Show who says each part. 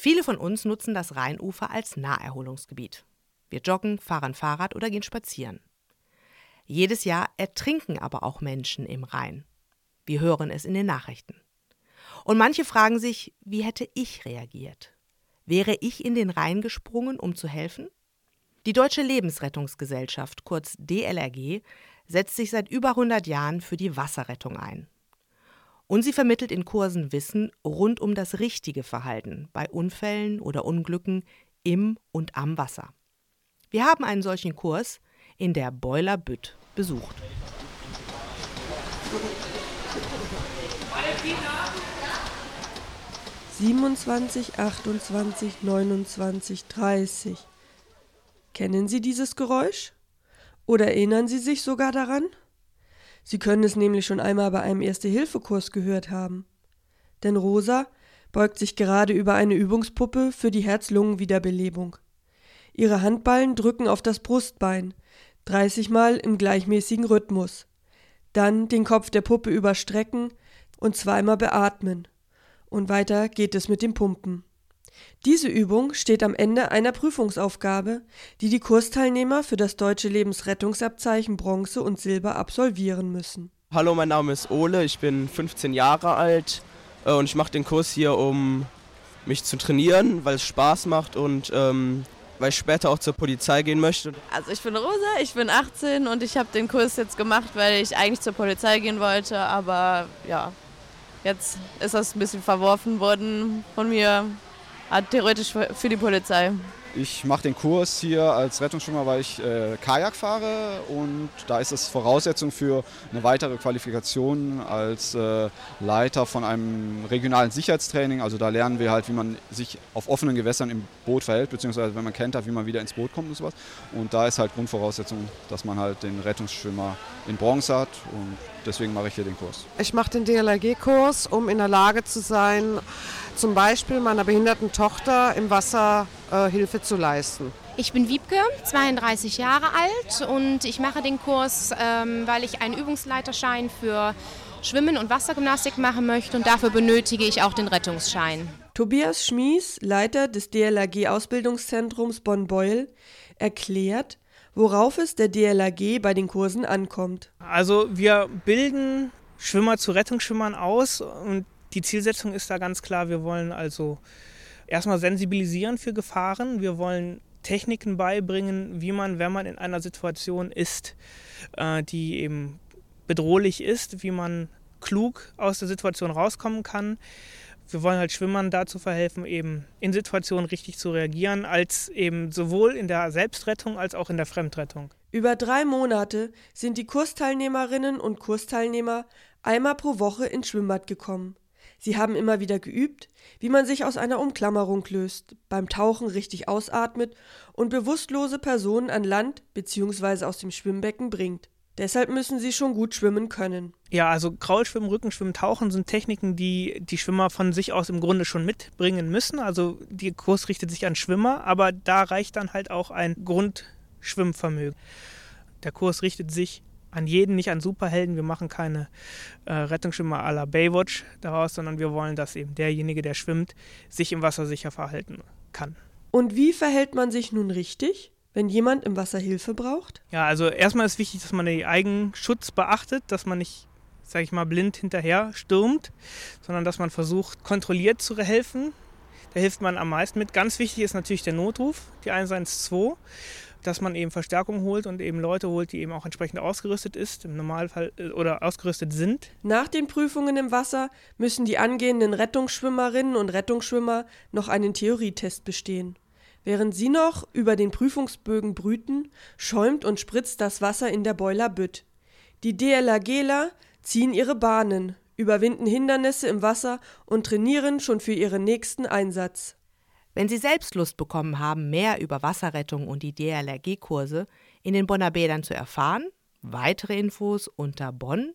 Speaker 1: Viele von uns nutzen das Rheinufer als Naherholungsgebiet. Wir joggen, fahren Fahrrad oder gehen spazieren. Jedes Jahr ertrinken aber auch Menschen im Rhein. Wir hören es in den Nachrichten. Und manche fragen sich, wie hätte ich reagiert? Wäre ich in den Rhein gesprungen, um zu helfen? Die Deutsche Lebensrettungsgesellschaft, kurz DLRG, setzt sich seit über 100 Jahren für die Wasserrettung ein. Und sie vermittelt in Kursen Wissen rund um das richtige Verhalten bei Unfällen oder Unglücken im und am Wasser. Wir haben einen solchen Kurs in der Boiler Bütt besucht.
Speaker 2: Siebenundzwanzig, achtundzwanzig, neunundzwanzig, dreißig. Kennen Sie dieses Geräusch? Oder erinnern Sie sich sogar daran? Sie können es nämlich schon einmal bei einem Erste-Hilfe-Kurs gehört haben. Denn Rosa beugt sich gerade über eine Übungspuppe für die Herz-Lungen-Wiederbelebung. Ihre Handballen drücken auf das Brustbein, 30 Mal im gleichmäßigen Rhythmus. Dann den Kopf der Puppe überstrecken und zweimal beatmen. Und weiter geht es mit dem Pumpen. Diese Übung steht am Ende einer Prüfungsaufgabe, die die Kursteilnehmer für das deutsche Lebensrettungsabzeichen Bronze und Silber absolvieren müssen.
Speaker 3: Hallo, mein Name ist Ole, ich bin 15 Jahre alt äh, und ich mache den Kurs hier, um mich zu trainieren, weil es Spaß macht und ähm, weil ich später auch zur Polizei gehen möchte.
Speaker 4: Also ich bin Rosa, ich bin 18 und ich habe den Kurs jetzt gemacht, weil ich eigentlich zur Polizei gehen wollte, aber ja, jetzt ist das ein bisschen verworfen worden von mir, theoretisch für die Polizei.
Speaker 5: Ich mache den Kurs hier als Rettungsschwimmer, weil ich äh, Kajak fahre und da ist es Voraussetzung für eine weitere Qualifikation als äh, Leiter von einem regionalen Sicherheitstraining. Also da lernen wir halt, wie man sich auf offenen Gewässern im Boot verhält, beziehungsweise wenn man kennt hat, wie man wieder ins Boot kommt und sowas. Und da ist halt Grundvoraussetzung, dass man halt den Rettungsschwimmer in Bronze hat und deswegen mache ich hier den Kurs.
Speaker 6: Ich mache den DLRG-Kurs, um in der Lage zu sein, zum Beispiel meiner behinderten Tochter im Wasser äh, Hilfe zu leisten.
Speaker 7: Ich bin Wiebke, 32 Jahre alt und ich mache den Kurs, ähm, weil ich einen Übungsleiterschein für Schwimmen und Wassergymnastik machen möchte und dafür benötige ich auch den Rettungsschein.
Speaker 2: Tobias Schmies, Leiter des DLRG-Ausbildungszentrums Bonn-Beuel, erklärt, worauf es der DLRG bei den Kursen ankommt.
Speaker 8: Also wir bilden Schwimmer zu Rettungsschwimmern aus und die Zielsetzung ist da ganz klar, wir wollen also erstmal sensibilisieren für Gefahren, wir wollen Techniken beibringen, wie man, wenn man in einer Situation ist, äh, die eben bedrohlich ist, wie man klug aus der Situation rauskommen kann. Wir wollen halt Schwimmern dazu verhelfen, eben in Situationen richtig zu reagieren, als eben sowohl in der Selbstrettung als auch in der Fremdrettung.
Speaker 2: Über drei Monate sind die Kursteilnehmerinnen und Kursteilnehmer einmal pro Woche ins Schwimmbad gekommen. Sie haben immer wieder geübt, wie man sich aus einer Umklammerung löst, beim Tauchen richtig ausatmet und bewusstlose Personen an Land bzw. aus dem Schwimmbecken bringt. Deshalb müssen sie schon gut schwimmen können.
Speaker 8: Ja, also Kraulschwimmen, Rückenschwimmen, Tauchen sind Techniken, die die Schwimmer von sich aus im Grunde schon mitbringen müssen. Also der Kurs richtet sich an Schwimmer, aber da reicht dann halt auch ein Grundschwimmvermögen. Der Kurs richtet sich an jeden, nicht an Superhelden. Wir machen keine äh, Rettungsschwimmer à la Baywatch daraus, sondern wir wollen, dass eben derjenige, der schwimmt, sich im Wasser sicher verhalten kann.
Speaker 2: Und wie verhält man sich nun richtig, wenn jemand im Wasser Hilfe braucht?
Speaker 8: Ja, also erstmal ist wichtig, dass man den Eigenschutz beachtet, dass man nicht, sage ich mal, blind hinterher stürmt, sondern dass man versucht, kontrolliert zu helfen. Da hilft man am meisten mit. Ganz wichtig ist natürlich der Notruf, die 112 dass man eben Verstärkung holt und eben Leute holt, die eben auch entsprechend ausgerüstet ist, im Normalfall äh, oder ausgerüstet sind.
Speaker 2: Nach den Prüfungen im Wasser müssen die angehenden Rettungsschwimmerinnen und Rettungsschwimmer noch einen Theorietest bestehen. Während sie noch über den Prüfungsbögen brüten, schäumt und spritzt das Wasser in der Boiler Bütt. Die DLRGler ziehen ihre Bahnen, überwinden Hindernisse im Wasser und trainieren schon für ihren nächsten Einsatz.
Speaker 1: Wenn Sie selbst Lust bekommen haben, mehr über Wasserrettung und die DLRG-Kurse in den Bonner Bädern zu erfahren, weitere Infos unter bonn.dlrg.de.